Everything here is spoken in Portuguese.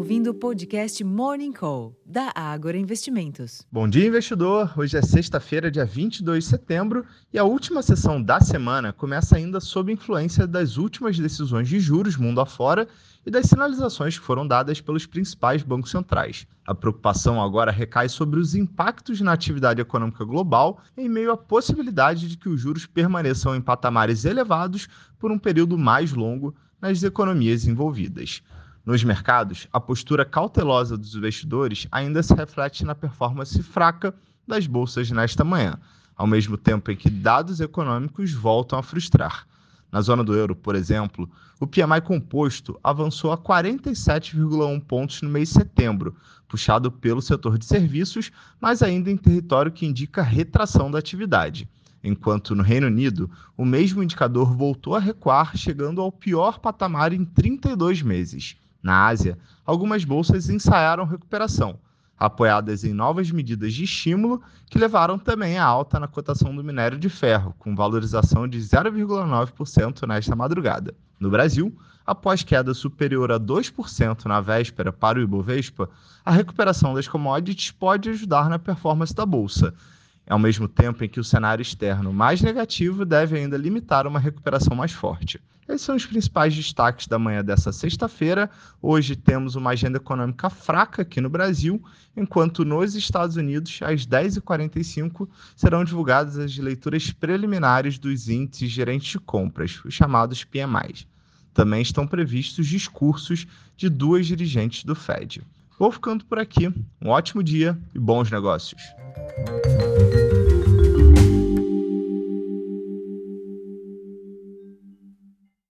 ouvindo o podcast Morning Call, da Ágora Investimentos. Bom dia, investidor! Hoje é sexta-feira, dia 22 de setembro, e a última sessão da semana começa ainda sob influência das últimas decisões de juros mundo afora e das sinalizações que foram dadas pelos principais bancos centrais. A preocupação agora recai sobre os impactos na atividade econômica global em meio à possibilidade de que os juros permaneçam em patamares elevados por um período mais longo nas economias envolvidas. Nos mercados, a postura cautelosa dos investidores ainda se reflete na performance fraca das bolsas nesta manhã, ao mesmo tempo em que dados econômicos voltam a frustrar. Na zona do euro, por exemplo, o PMI composto avançou a 47,1 pontos no mês de setembro, puxado pelo setor de serviços, mas ainda em território que indica retração da atividade. Enquanto no Reino Unido, o mesmo indicador voltou a recuar, chegando ao pior patamar em 32 meses. Na Ásia, algumas bolsas ensaiaram recuperação, apoiadas em novas medidas de estímulo que levaram também à alta na cotação do minério de ferro, com valorização de 0,9% nesta madrugada. No Brasil, após queda superior a 2% na véspera para o Ibovespa, a recuperação das commodities pode ajudar na performance da bolsa, ao mesmo tempo em que o cenário externo mais negativo deve ainda limitar uma recuperação mais forte. Esses são os principais destaques da manhã dessa sexta-feira. Hoje temos uma agenda econômica fraca aqui no Brasil, enquanto nos Estados Unidos, às 10h45, serão divulgadas as leituras preliminares dos índices gerentes de compras, os chamados PMIs. Também estão previstos discursos de duas dirigentes do Fed. Vou ficando por aqui. Um ótimo dia e bons negócios.